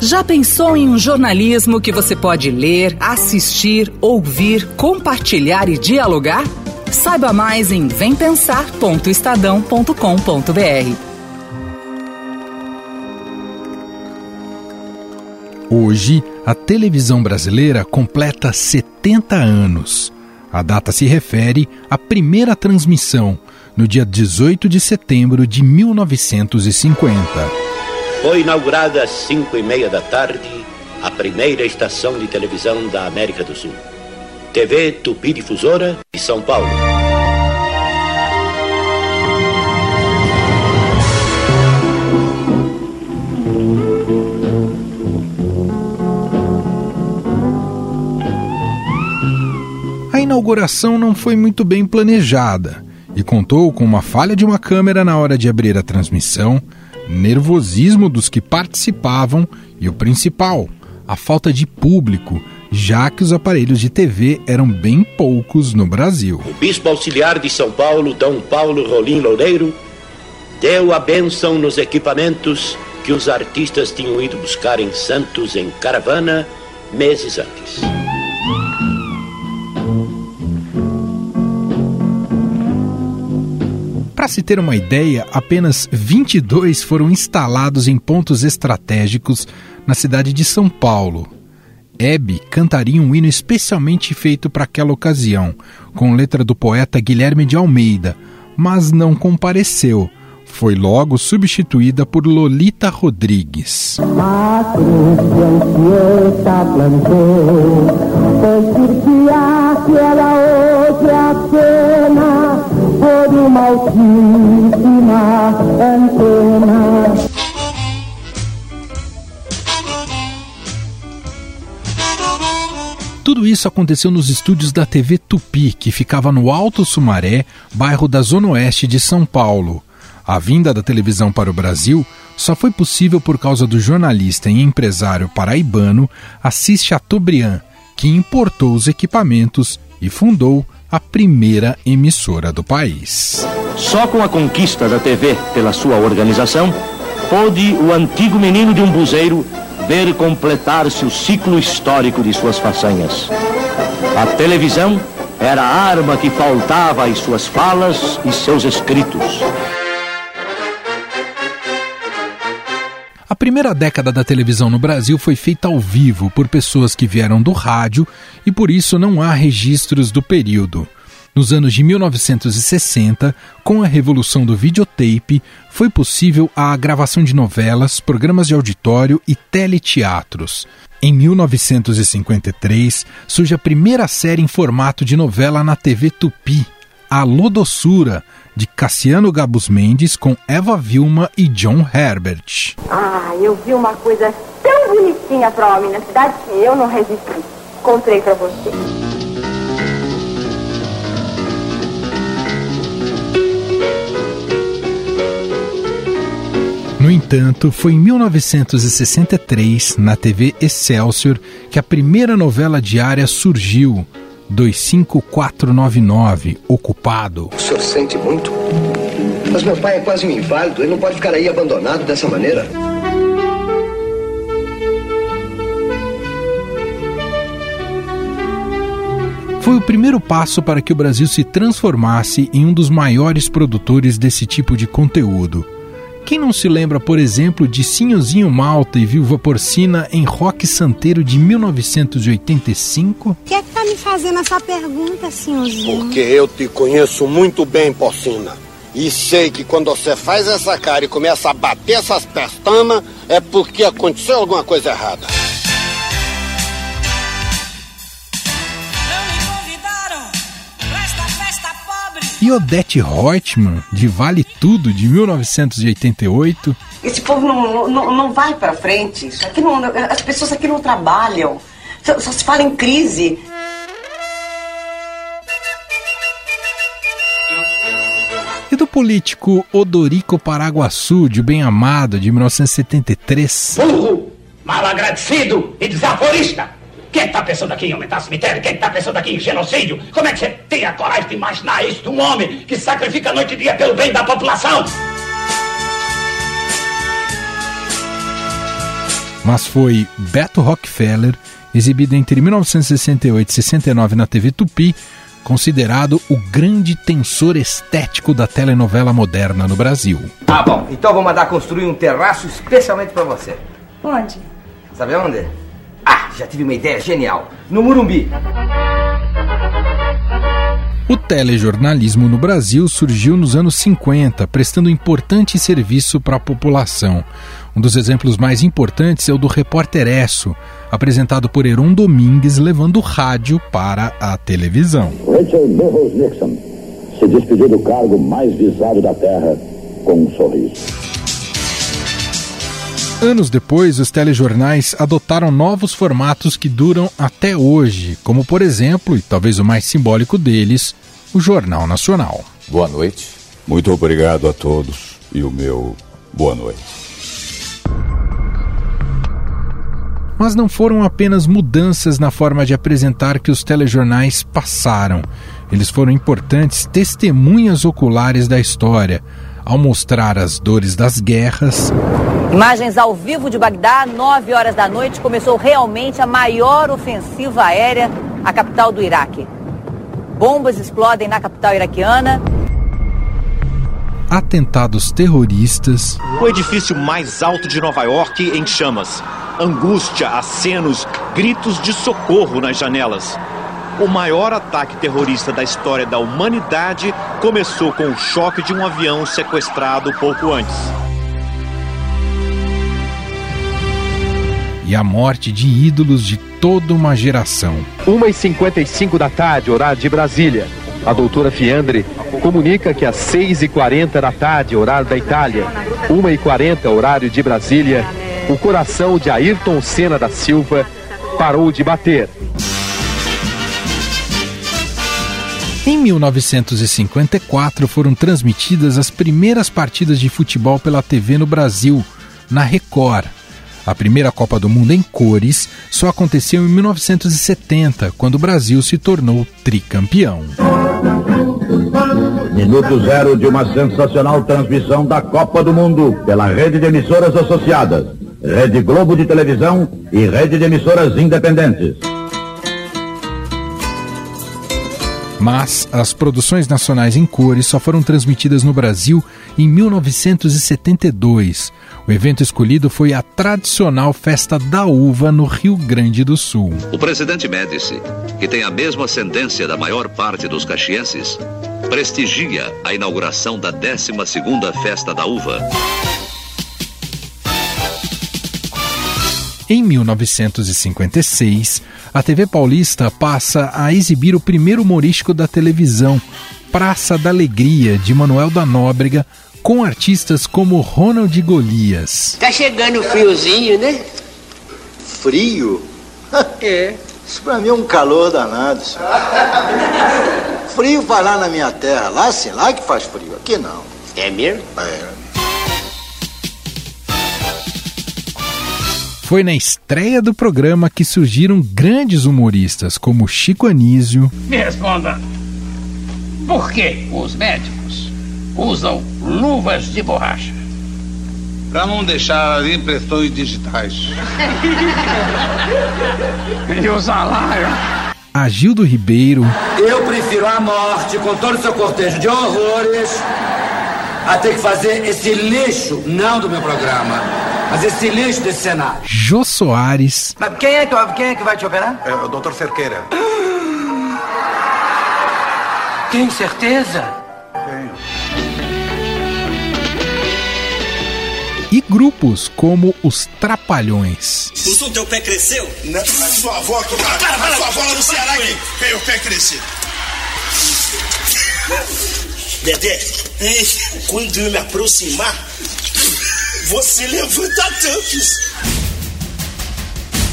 Já pensou em um jornalismo que você pode ler, assistir, ouvir, compartilhar e dialogar? Saiba mais em vempensar.estadão.com.br. Hoje, a televisão brasileira completa 70 anos. A data se refere à primeira transmissão, no dia 18 de setembro de 1950. Foi inaugurada às cinco e meia da tarde a primeira estação de televisão da América do Sul. TV Tupi Difusora de São Paulo. A inauguração não foi muito bem planejada e contou com uma falha de uma câmera na hora de abrir a transmissão, nervosismo dos que participavam e o principal, a falta de público, já que os aparelhos de TV eram bem poucos no Brasil. O bispo auxiliar de São Paulo, Dom Paulo Rolim Loureiro, deu a bênção nos equipamentos que os artistas tinham ido buscar em Santos em caravana meses antes. Para se ter uma ideia, apenas 22 foram instalados em pontos estratégicos na cidade de São Paulo. Hebe cantaria um hino especialmente feito para aquela ocasião, com letra do poeta Guilherme de Almeida, mas não compareceu. Foi logo substituída por Lolita Rodrigues. Por uma altíssima antena. Tudo isso aconteceu nos estúdios da TV Tupi, que ficava no Alto Sumaré, bairro da Zona Oeste de São Paulo. A vinda da televisão para o Brasil só foi possível por causa do jornalista e empresário paraibano Assis Chateaubriand, que importou os equipamentos e fundou a primeira emissora do país. Só com a conquista da TV pela sua organização, pôde o antigo menino de um buzeiro ver completar-se o ciclo histórico de suas façanhas. A televisão era a arma que faltava às suas falas e seus escritos. A primeira década da televisão no Brasil foi feita ao vivo por pessoas que vieram do rádio e por isso não há registros do período. Nos anos de 1960, com a revolução do videotape, foi possível a gravação de novelas, programas de auditório e teleteatros. Em 1953, surge a primeira série em formato de novela na TV Tupi, A Lodossura, de Cassiano Gabus Mendes com Eva Vilma e John Herbert. Ah, eu vi uma coisa tão bonitinha para homem na cidade que eu não resisti. Comprei para você. No entanto, foi em 1963, na TV Excelsior, que a primeira novela diária surgiu, 25499, Ocupado. O senhor sente muito? Mas meu pai é quase um inválido, ele não pode ficar aí abandonado dessa maneira. Foi o primeiro passo para que o Brasil se transformasse em um dos maiores produtores desse tipo de conteúdo. Quem não se lembra, por exemplo, de Sinhozinho Malta e Viúva Porcina em Rock Santeiro de 1985? O que é que tá me fazendo essa pergunta, Sinhozinho? Porque eu te conheço muito bem, Porcina. E sei que quando você faz essa cara e começa a bater essas pestanas, é porque aconteceu alguma coisa errada. E Odete Reutemann, de Vale Tudo, de 1988. Esse povo não, não, não vai para frente. Isso aqui não, as pessoas aqui não trabalham. Só, só se fala em crise. E do político Odorico Paraguaçu, de Bem Amado, de 1973. Burro, mal agradecido e desaforista! Quem está pensando aqui em aumentar cemitério? Quem está pensando aqui em genocídio? Como é que você tem a coragem de imaginar isso de um homem que sacrifica noite e dia pelo bem da população? mas foi Beto Rockefeller, exibido entre 1968 e 69 na TV Tupi, considerado o grande tensor estético da telenovela moderna no Brasil. Ah, bom, então vou mandar construir um terraço especialmente para você. Onde? Sabe onde? Ah, já tive uma ideia genial. No Murumbi. O telejornalismo no Brasil surgiu nos anos 50, prestando importante serviço para a população. Um dos exemplos mais importantes é o do Repórter Esso, apresentado por Heron Domingues, levando o rádio para a televisão. Richard Burroughs Nixon se despediu do cargo mais visado da Terra com um sorriso. Anos depois, os telejornais adotaram novos formatos que duram até hoje, como por exemplo, e talvez o mais simbólico deles, o Jornal Nacional. Boa noite. Muito obrigado a todos e o meu boa noite. Mas não foram apenas mudanças na forma de apresentar que os telejornais passaram. Eles foram importantes testemunhas oculares da história, ao mostrar as dores das guerras. Imagens ao vivo de Bagdá, 9 horas da noite, começou realmente a maior ofensiva aérea à capital do Iraque. Bombas explodem na capital iraquiana. Atentados terroristas. O edifício mais alto de Nova York em chamas. Angústia, acenos, gritos de socorro nas janelas. O maior ataque terrorista da história da humanidade começou com o choque de um avião sequestrado pouco antes. E a morte de ídolos de toda uma geração. 1h55 da tarde, horário de Brasília. A doutora Fiandre comunica que às 6h40 da tarde, horário da Itália, 1h40, horário de Brasília, o coração de Ayrton Senna da Silva parou de bater. Em 1954 foram transmitidas as primeiras partidas de futebol pela TV no Brasil, na Record. A primeira Copa do Mundo em cores só aconteceu em 1970, quando o Brasil se tornou tricampeão. Minuto zero de uma sensacional transmissão da Copa do Mundo pela rede de emissoras associadas, Rede Globo de Televisão e rede de emissoras independentes. Mas as produções nacionais em cores só foram transmitidas no Brasil em 1972. O evento escolhido foi a tradicional Festa da Uva no Rio Grande do Sul. O presidente Médici, que tem a mesma ascendência da maior parte dos caxienses, prestigia a inauguração da 12ª Festa da Uva. Em 1956, a TV Paulista passa a exibir o primeiro humorístico da televisão, Praça da Alegria, de Manuel da Nóbrega, com artistas como Ronald Golias. Tá chegando o friozinho, né? Frio? É. Isso pra mim é um calor danado. Senhor. Frio vai lá na minha terra, lá sim, lá que faz frio, aqui não. É mesmo? É. Foi na estreia do programa que surgiram grandes humoristas como Chico Anísio. Me responda. Por que os médicos usam luvas de borracha? Para não deixar as impressões digitais. e o salário? Agildo Ribeiro. Eu prefiro a morte com todo o seu cortejo de horrores a ter que fazer esse lixo, não do meu programa, mas esse lixo desse cenário. Jô Soares. Mas quem é, que, quem é que vai te operar? É o doutor Cerqueira. Tem certeza? Tenho. E grupos como os Trapalhões. O teu pé cresceu? Não, a sua avó aqui, para, para, para, a sua avó lá no Ceará que tem o pé crescido. Dedé, quando eu me aproximar, você levanta tanques.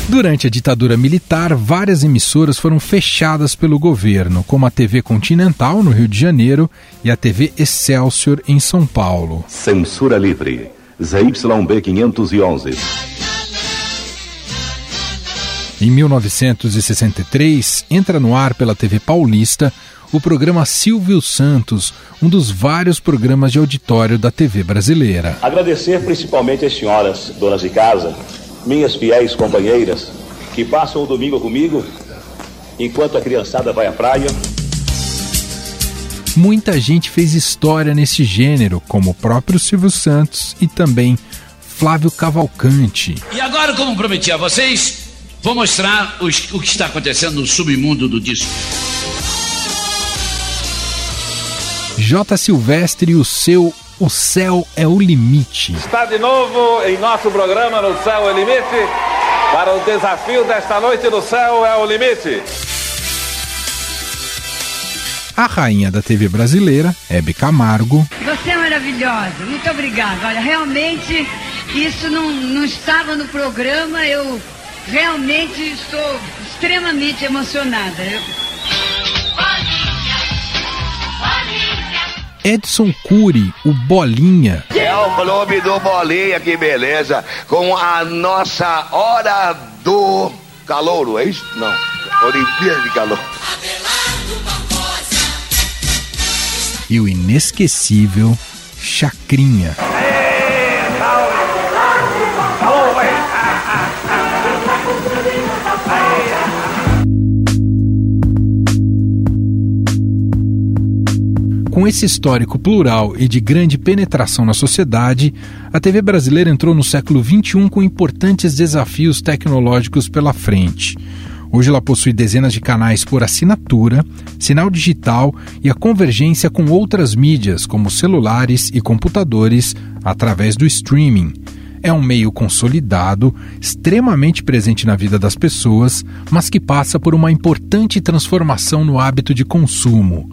Durante a ditadura militar, várias emissoras foram fechadas pelo governo, como a TV Continental, no Rio de Janeiro, e a TV Excelsior, em São Paulo. Censura livre. ZYB 511. Em 1963, entra no ar pela TV Paulista o programa Silvio Santos, um dos vários programas de auditório da TV brasileira. Agradecer principalmente às senhoras donas de casa minhas fiéis companheiras, que passam o domingo comigo, enquanto a criançada vai à praia. Muita gente fez história nesse gênero, como o próprio Silvio Santos e também Flávio Cavalcante. E agora, como prometi a vocês, vou mostrar os, o que está acontecendo no submundo do disco. J. Silvestre e o seu O Céu é o Limite. Está de novo em nosso programa No Céu é o Limite para o desafio desta noite no Céu é o Limite. A rainha da TV brasileira, Hebe Camargo. Você é maravilhosa, muito obrigada. Olha, realmente isso não, não estava no programa, eu realmente estou extremamente emocionada. Eu... Edson Cury, o Bolinha. É o clube do Bolinha, que beleza. Com a nossa hora do calouro, é isso? Não, Olimpíada de Calor. E o inesquecível Chacrinha. Com esse histórico plural e de grande penetração na sociedade, a TV brasileira entrou no século XXI com importantes desafios tecnológicos pela frente. Hoje ela possui dezenas de canais por assinatura, sinal digital e a convergência com outras mídias, como celulares e computadores, através do streaming. É um meio consolidado, extremamente presente na vida das pessoas, mas que passa por uma importante transformação no hábito de consumo.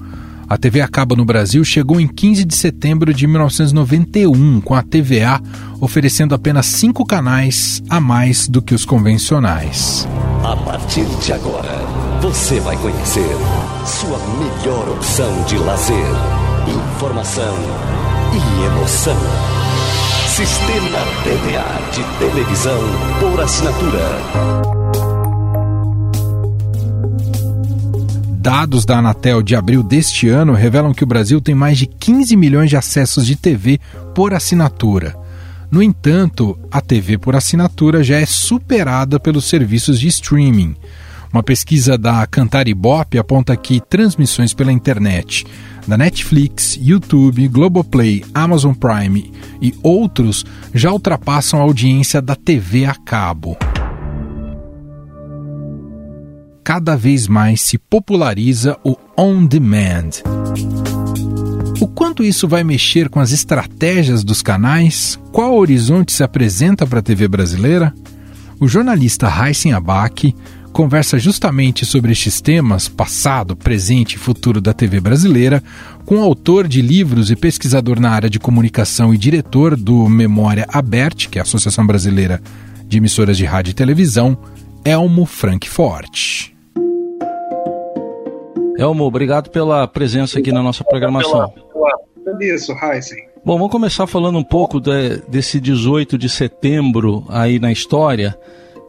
A TV a cabo no Brasil chegou em 15 de setembro de 1991, com a TVA oferecendo apenas cinco canais a mais do que os convencionais. A partir de agora, você vai conhecer sua melhor opção de lazer, informação e emoção. Sistema TVA de televisão por assinatura. Dados da Anatel de abril deste ano revelam que o Brasil tem mais de 15 milhões de acessos de TV por assinatura. No entanto, a TV por assinatura já é superada pelos serviços de streaming. Uma pesquisa da Cantaribop aponta que transmissões pela internet da Netflix, YouTube, Globoplay, Amazon Prime e outros já ultrapassam a audiência da TV a cabo cada vez mais se populariza o on demand. O quanto isso vai mexer com as estratégias dos canais? Qual horizonte se apresenta para a TV brasileira? O jornalista Heisen Abac conversa justamente sobre estes temas, passado, presente e futuro da TV brasileira, com o autor de livros e pesquisador na área de comunicação e diretor do Memória Aberte, que é a Associação Brasileira de Emissoras de Rádio e Televisão, Elmo Frankfort. Elmo, obrigado pela presença aqui na nossa programação. Isso, Heisen. Bom, vamos começar falando um pouco de, desse 18 de setembro aí na história.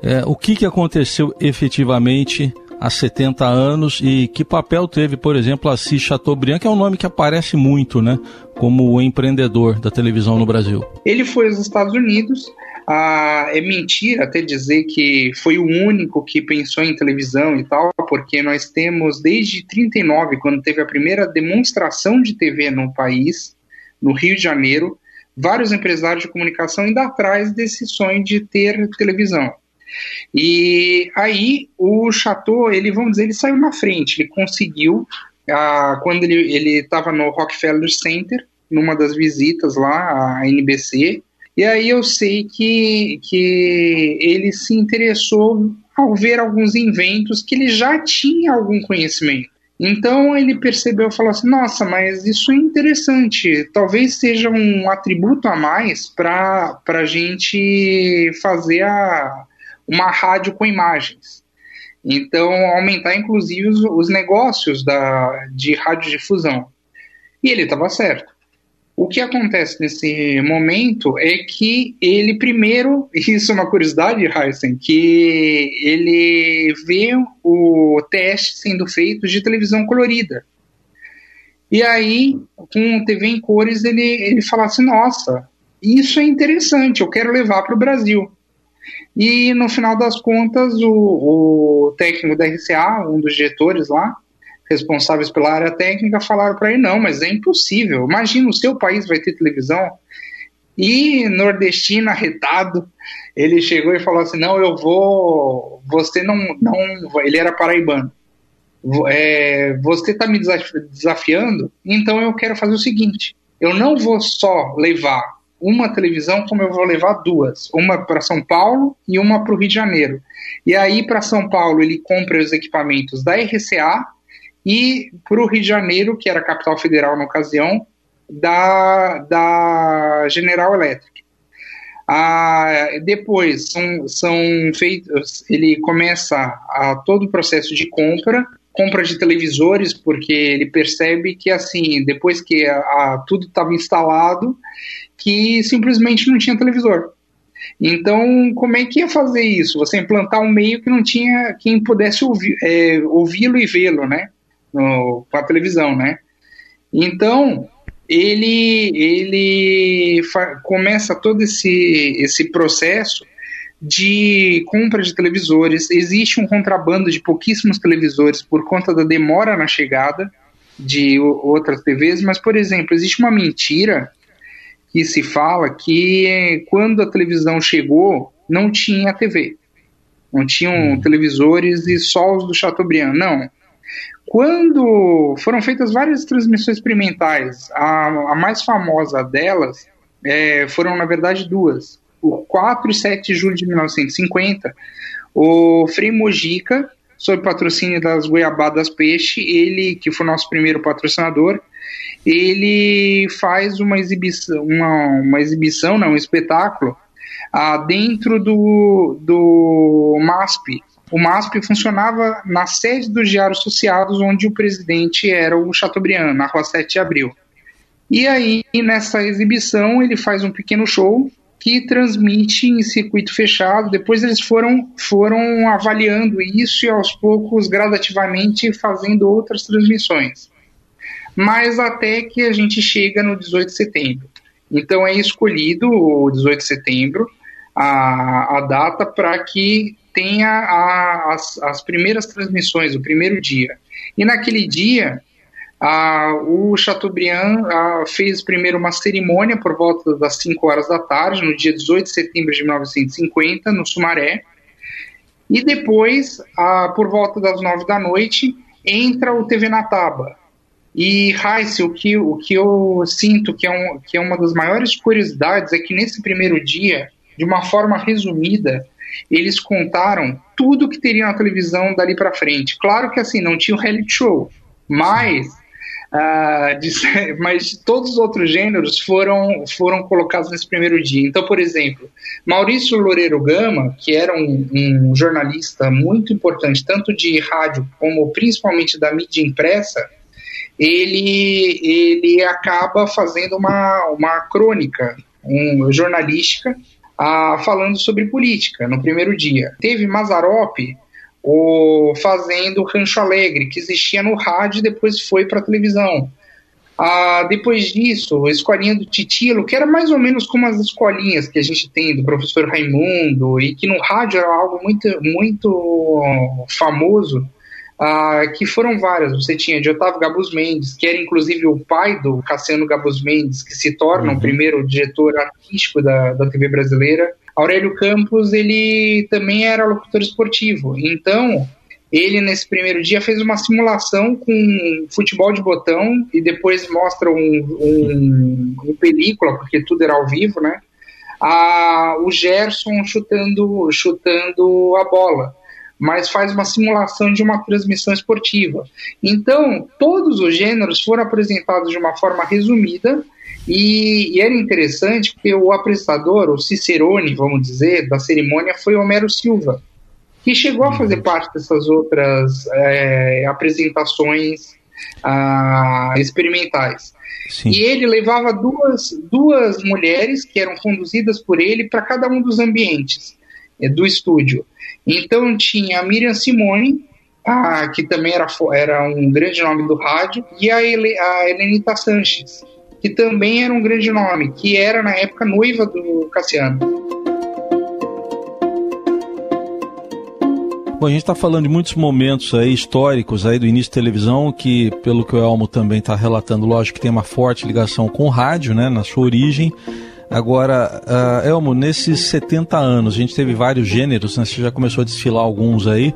É, o que, que aconteceu efetivamente há 70 anos e que papel teve, por exemplo, Assis Chateaubriand, que é um nome que aparece muito, né, como o empreendedor da televisão no Brasil. Ele foi aos Estados Unidos, ah, é mentira até dizer que foi o único que pensou em televisão e tal, porque nós temos desde 39, quando teve a primeira demonstração de TV no país, no Rio de Janeiro, vários empresários de comunicação indo atrás desse sonho de ter televisão. E aí o Chateau, ele vamos dizer, ele saiu na frente, ele conseguiu ah, quando ele estava no Rockefeller Center, numa das visitas lá à NBC, e aí eu sei que, que ele se interessou ao ver alguns inventos que ele já tinha algum conhecimento. Então ele percebeu e falou assim: nossa, mas isso é interessante, talvez seja um atributo a mais para a gente fazer a, uma rádio com imagens. Então, aumentar inclusive os, os negócios da, de radiodifusão. E ele estava certo. O que acontece nesse momento é que ele primeiro, isso é uma curiosidade, Heisen, que ele vê o teste sendo feito de televisão colorida. E aí, com TV em cores, ele, ele fala assim, nossa, isso é interessante, eu quero levar para o Brasil. E no final das contas, o, o técnico da RCA, um dos diretores lá, responsáveis pela área técnica, falaram para ele: não, mas é impossível. Imagina, o seu país vai ter televisão. E nordestino arretado, ele chegou e falou assim: não, eu vou. Você não. não ele era paraibano. É, você está me desafiando, então eu quero fazer o seguinte: eu não vou só levar uma televisão, como eu vou levar duas, uma para São Paulo e uma para o Rio de Janeiro. E aí para São Paulo ele compra os equipamentos da RCA e para o Rio de Janeiro, que era a capital federal na ocasião, da, da General Electric. Ah, depois são, são feitos, ele começa a todo o processo de compra, compra de televisores, porque ele percebe que assim, depois que a, a, tudo estava instalado, que simplesmente não tinha televisor. Então, como é que ia fazer isso? Você implantar um meio que não tinha quem pudesse ouvir, é, ouvi-lo e vê-lo, né? No, com a televisão, né? Então, ele, ele começa todo esse, esse processo de compra de televisores. Existe um contrabando de pouquíssimos televisores por conta da demora na chegada de outras TVs, mas, por exemplo, existe uma mentira que se fala que quando a televisão chegou, não tinha TV. Não tinham hum. televisores e só os do Chateaubriand. Não. Quando foram feitas várias transmissões experimentais, a, a mais famosa delas é, foram, na verdade, duas. O 4 e 7 de julho de 1950, o Frei Mojica, sob patrocínio das Goiabadas Peixe, ele, que foi nosso primeiro patrocinador, ele faz uma exibição, uma, uma exibição, não, um espetáculo, ah, dentro do, do MASP, o MASP funcionava na sede dos Diários Associados, onde o presidente era o Chateaubriand, na rua 7 de Abril. E aí, nessa exibição, ele faz um pequeno show que transmite em circuito fechado. Depois eles foram, foram avaliando isso e aos poucos, gradativamente, fazendo outras transmissões. Mas até que a gente chega no 18 de setembro. Então é escolhido o 18 de setembro a, a data para que tenha a, as, as primeiras transmissões, o primeiro dia. E naquele dia, o Chateaubriand fez primeiro uma cerimônia por volta das 5 horas da tarde, no dia 18 de setembro de 1950, no Sumaré. E depois, por volta das 9 da noite, entra o TV Nataba. E, Heiss, o que, o que eu sinto que é, um, que é uma das maiores curiosidades é que nesse primeiro dia, de uma forma resumida, eles contaram tudo que teria na televisão dali para frente. Claro que assim, não tinha o reality show, mas, uh, de, mas todos os outros gêneros foram, foram colocados nesse primeiro dia. Então, por exemplo, Maurício Loureiro Gama, que era um, um jornalista muito importante, tanto de rádio como principalmente da mídia impressa, ele, ele acaba fazendo uma, uma crônica um, jornalística falando sobre política no primeiro dia. Teve Mazarop o, fazendo Rancho Alegre, que existia no rádio e depois foi para a televisão. Ah, depois disso, a escolinha do Titilo, que era mais ou menos como as escolinhas que a gente tem do professor Raimundo, e que no rádio era algo muito, muito famoso, ah, que foram várias. Você tinha de Otávio Gabus Mendes, que era inclusive o pai do Cassiano Gabus Mendes, que se torna uhum. o primeiro diretor artístico da, da TV brasileira. Aurélio Campos, ele também era locutor esportivo. Então, ele nesse primeiro dia fez uma simulação com futebol de botão e depois mostra um, um, um película, porque tudo era ao vivo, né? Ah, o Gerson chutando, chutando a bola mas faz uma simulação de uma transmissão esportiva. Então, todos os gêneros foram apresentados de uma forma resumida e, e, era interessante porque o apresentador, o Cicerone, vamos dizer, da cerimônia foi Homero Silva, que chegou a fazer parte dessas outras é, apresentações ah, experimentais. Sim. E ele levava duas, duas mulheres que eram conduzidas por ele para cada um dos ambientes é, do estúdio. Então tinha a Miriam Simone, a, que também era, era um grande nome do rádio, e a, Ele, a Helenita Sanches, que também era um grande nome, que era na época noiva do Cassiano. Bom, a gente está falando de muitos momentos aí históricos aí do início da televisão, que pelo que o Elmo também está relatando, lógico que tem uma forte ligação com o rádio, né, na sua origem. Agora, uh, Elmo, nesses 70 anos, a gente teve vários gêneros, né? Você já começou a desfilar alguns aí.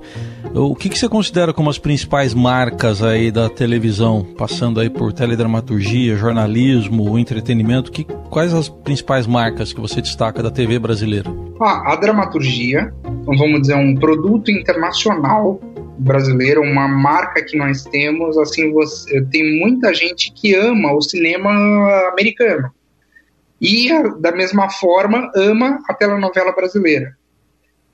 O que, que você considera como as principais marcas aí da televisão, passando aí por teledramaturgia, jornalismo, entretenimento? Que, quais as principais marcas que você destaca da TV brasileira? Ah, a dramaturgia, então vamos dizer, um produto internacional brasileiro, uma marca que nós temos, assim, você, tem muita gente que ama o cinema americano e, da mesma forma, ama a telenovela brasileira.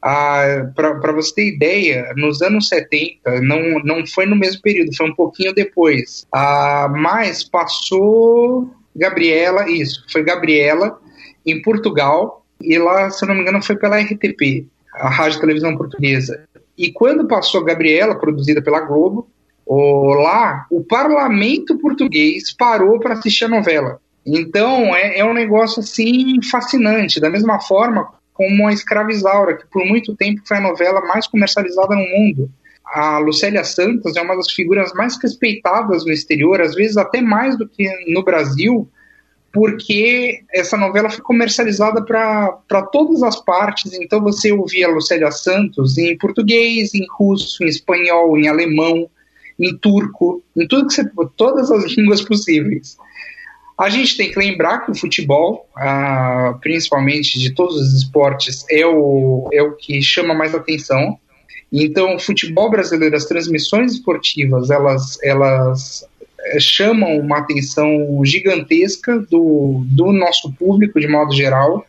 Ah, Para você ter ideia, nos anos 70, não, não foi no mesmo período, foi um pouquinho depois. Ah, mas passou Gabriela, isso, foi Gabriela em Portugal, e lá, se não me engano, foi pela RTP, a Rádio Televisão Portuguesa. E quando passou Gabriela, produzida pela Globo, lá o parlamento português parou para assistir a novela. Então é, é um negócio assim fascinante. Da mesma forma como a Escravizaura, que por muito tempo foi a novela mais comercializada no mundo. A Lucélia Santos é uma das figuras mais respeitadas no exterior, às vezes até mais do que no Brasil, porque essa novela foi comercializada para todas as partes. Então você ouvia Lucélia Santos em português, em russo, em espanhol, em alemão, em turco, em tudo que você, todas as línguas possíveis. A gente tem que lembrar que o futebol, ah, principalmente de todos os esportes, é o, é o que chama mais atenção. Então, o futebol brasileiro, as transmissões esportivas, elas, elas eh, chamam uma atenção gigantesca do, do nosso público de modo geral.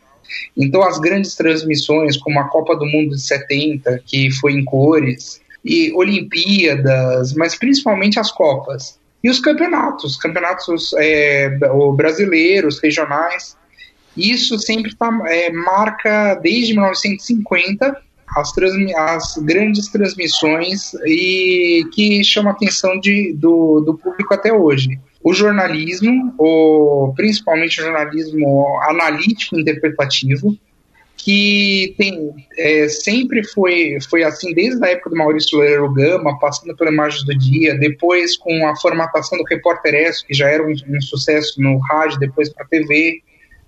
Então, as grandes transmissões, como a Copa do Mundo de 70, que foi em cores, e Olimpíadas, mas principalmente as Copas. E os campeonatos, campeonatos é, brasileiros, regionais. Isso sempre tá, é, marca desde 1950 as, as, grandes transmissões e que chama a atenção de, do, do público até hoje. O jornalismo, o, principalmente o jornalismo analítico interpretativo, que tem, é, sempre foi, foi assim desde a época do Maurício Loureiro Gama, passando pela Imagens do Dia, depois com a formatação do Repórter S, que já era um, um sucesso no rádio, depois para a TV,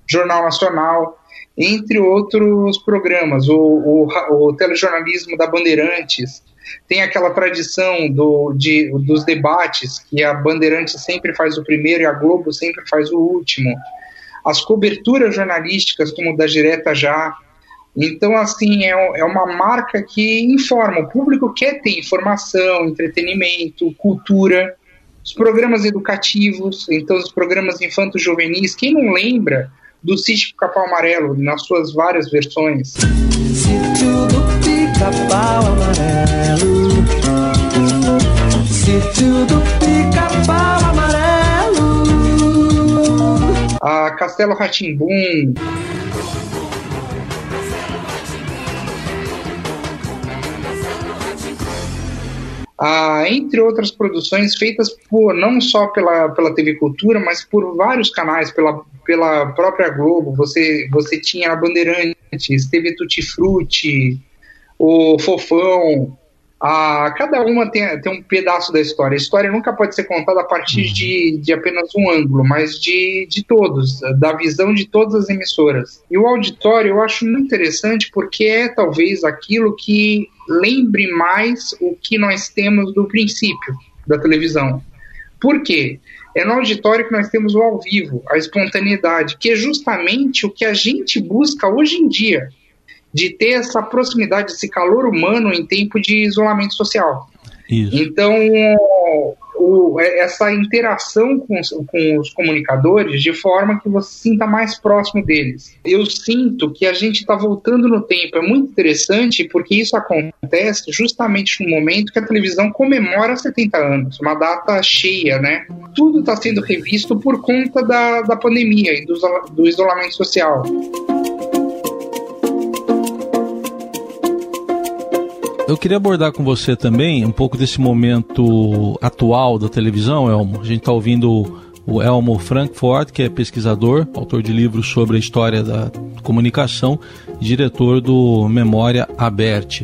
Jornal Nacional, entre outros programas, o, o, o telejornalismo da Bandeirantes, tem aquela tradição do, de, dos debates, que a Bandeirantes sempre faz o primeiro e a Globo sempre faz o último. As coberturas jornalísticas, como da Direta Já, então, assim, é, é uma marca que informa. O público quer ter informação, entretenimento, cultura, os programas educativos, então os programas infanto-juvenis. Quem não lembra do Sítio Capão Amarelo, nas suas várias versões? Sítio do A Castelo Ratimbum ah, entre outras produções feitas por não só pela, pela TV Cultura, mas por vários canais, pela, pela própria Globo. Você, você tinha a Bandeirantes, TV Tutti Frutti, o Fofão, a, cada uma tem, tem um pedaço da história. A história nunca pode ser contada a partir de, de apenas um ângulo, mas de, de todos, da visão de todas as emissoras. E o auditório eu acho muito interessante porque é talvez aquilo que lembre mais o que nós temos do princípio da televisão. Por quê? É no auditório que nós temos o ao vivo, a espontaneidade, que é justamente o que a gente busca hoje em dia de ter essa proximidade, esse calor humano em tempo de isolamento social. Isso. Então, o, essa interação com, com, os comunicadores de forma que você se sinta mais próximo deles. Eu sinto que a gente está voltando no tempo. É muito interessante porque isso acontece justamente no momento que a televisão comemora 70 anos, uma data cheia, né? Tudo está sendo revisto por conta da, da pandemia e do, do isolamento social. Eu queria abordar com você também um pouco desse momento atual da televisão, Elmo. A gente está ouvindo o Elmo Frankfurt, que é pesquisador, autor de livros sobre a história da comunicação, diretor do Memória Aberte.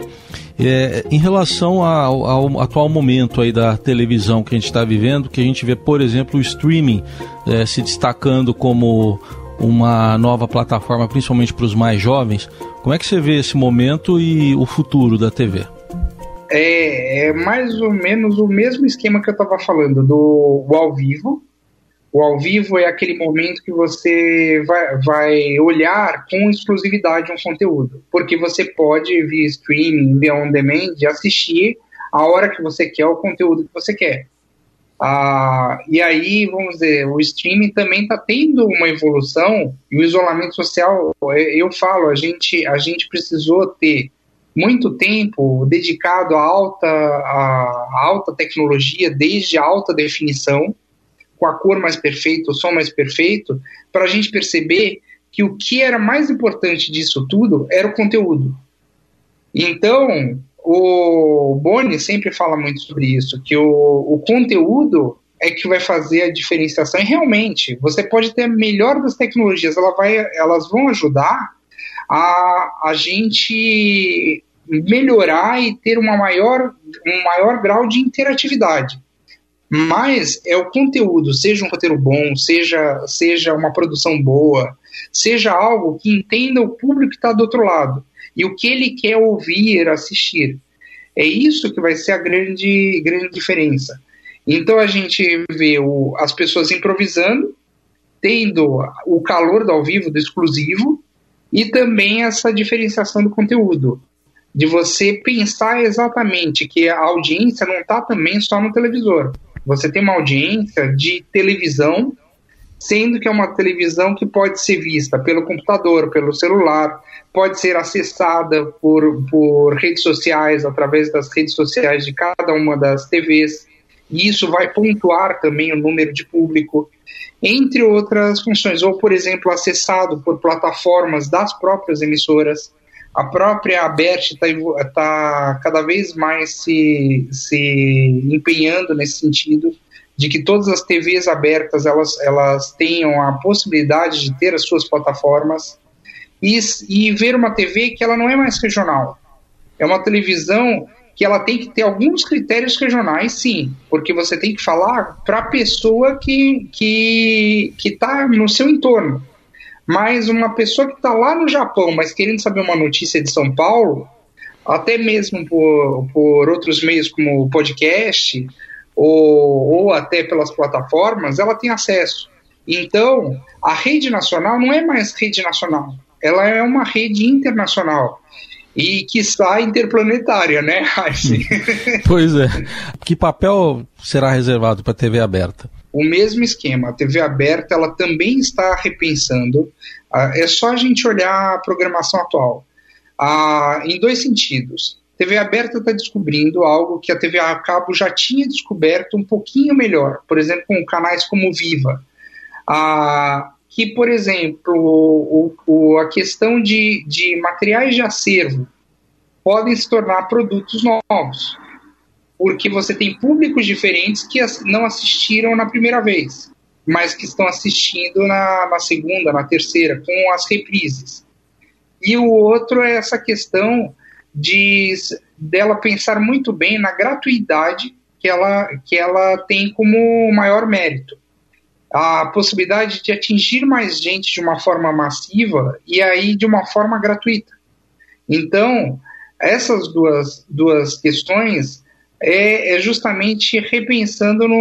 É, em relação ao, ao, atual momento aí da televisão que a gente está vivendo, que a gente vê, por exemplo, o streaming é, se destacando como uma nova plataforma, principalmente para os mais jovens, como é que você vê esse momento e o futuro da TV? É, é mais ou menos o mesmo esquema que eu estava falando do ao vivo, o ao vivo é aquele momento que você vai, vai olhar com exclusividade um conteúdo, porque você pode, via streaming, via on demand, assistir a hora que você quer o conteúdo que você quer. Ah, e aí, vamos dizer, o streaming também está tendo uma evolução e o isolamento social, eu falo, a gente, a gente precisou ter muito tempo dedicado à alta, à alta tecnologia, desde alta definição, com a cor mais perfeita, o som mais perfeito, para a gente perceber que o que era mais importante disso tudo era o conteúdo. Então, o Boni sempre fala muito sobre isso, que o, o conteúdo é que vai fazer a diferenciação. E realmente, você pode ter a melhor das tecnologias, ela vai, elas vão ajudar a, a gente melhorar e ter uma maior, um maior grau de interatividade mas é o conteúdo, seja um roteiro bom, seja, seja uma produção boa, seja algo que entenda o público que está do outro lado e o que ele quer ouvir, assistir. É isso que vai ser a grande, grande diferença. Então a gente vê o, as pessoas improvisando, tendo o calor do ao vivo, do exclusivo, e também essa diferenciação do conteúdo. De você pensar exatamente que a audiência não está também só no televisor você tem uma audiência de televisão, sendo que é uma televisão que pode ser vista pelo computador, pelo celular, pode ser acessada por, por redes sociais, através das redes sociais de cada uma das TVs. E isso vai pontuar também o número de público, entre outras funções. Ou, por exemplo, acessado por plataformas das próprias emissoras a própria Abert está tá cada vez mais se, se empenhando nesse sentido de que todas as TVs abertas elas, elas tenham a possibilidade de ter as suas plataformas e, e ver uma TV que ela não é mais regional. É uma televisão que ela tem que ter alguns critérios regionais, sim, porque você tem que falar para a pessoa que que está no seu entorno. Mas uma pessoa que está lá no Japão, mas querendo saber uma notícia de São Paulo, até mesmo por, por outros meios como o podcast ou, ou até pelas plataformas, ela tem acesso. Então, a rede nacional não é mais rede nacional, ela é uma rede internacional e que está interplanetária, né, pois é. Que papel será reservado para a TV aberta? o mesmo esquema. A TV aberta ela também está repensando. Uh, é só a gente olhar a programação atual. Uh, em dois sentidos. A TV aberta está descobrindo algo que a TV a cabo já tinha descoberto um pouquinho melhor. Por exemplo, com canais como Viva. Uh, que, por exemplo, o, o, a questão de, de materiais de acervo podem se tornar produtos novos porque você tem públicos diferentes que não assistiram na primeira vez, mas que estão assistindo na, na segunda, na terceira, com as reprises. E o outro é essa questão de dela pensar muito bem na gratuidade que ela, que ela tem como maior mérito. A possibilidade de atingir mais gente de uma forma massiva e aí de uma forma gratuita. Então, essas duas, duas questões é, é justamente repensando no,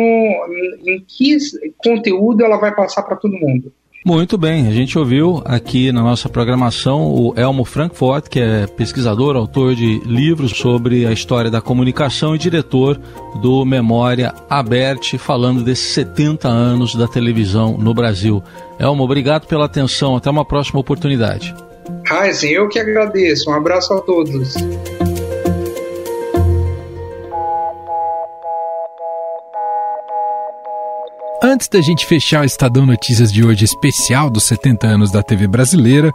em que conteúdo ela vai passar para todo mundo. Muito bem, a gente ouviu aqui na nossa programação o Elmo Frankfurt, que é pesquisador, autor de livros sobre a história da comunicação e diretor do Memória Aberte, falando desses 70 anos da televisão no Brasil. Elmo, obrigado pela atenção, até uma próxima oportunidade. Heisen, eu que agradeço, um abraço a todos. Antes da gente fechar o Estadão Notícias de hoje especial dos 70 anos da TV brasileira,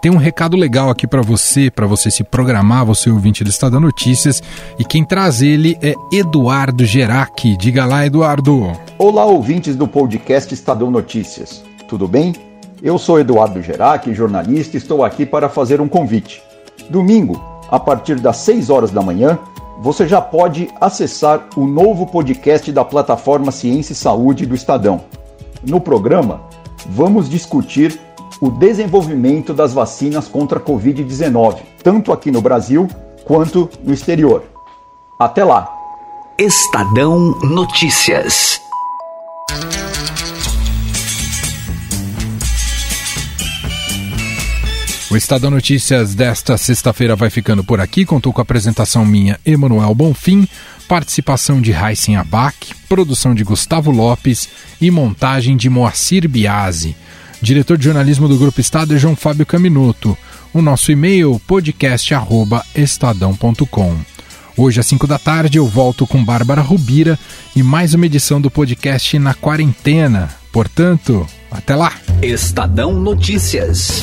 tem um recado legal aqui para você, para você se programar, você ouvinte do Estadão Notícias, e quem traz ele é Eduardo Gerac. Diga lá, Eduardo. Olá, ouvintes do podcast Estadão Notícias. Tudo bem? Eu sou Eduardo Gerac, jornalista, e estou aqui para fazer um convite. Domingo, a partir das 6 horas da manhã, você já pode acessar o novo podcast da plataforma Ciência e Saúde do Estadão. No programa, vamos discutir o desenvolvimento das vacinas contra a Covid-19, tanto aqui no Brasil quanto no exterior. Até lá! Estadão Notícias. O Estadão Notícias desta sexta-feira vai ficando por aqui. Contou com a apresentação minha, Emanuel Bonfim, participação de Raíssen Abac, produção de Gustavo Lopes e montagem de Moacir Biasi. Diretor de jornalismo do Grupo Estado é João Fábio Caminuto. O nosso e-mail podcast@estadão.com. Hoje às 5 da tarde eu volto com Bárbara Rubira e mais uma edição do podcast na quarentena. Portanto, até lá. Estadão Notícias.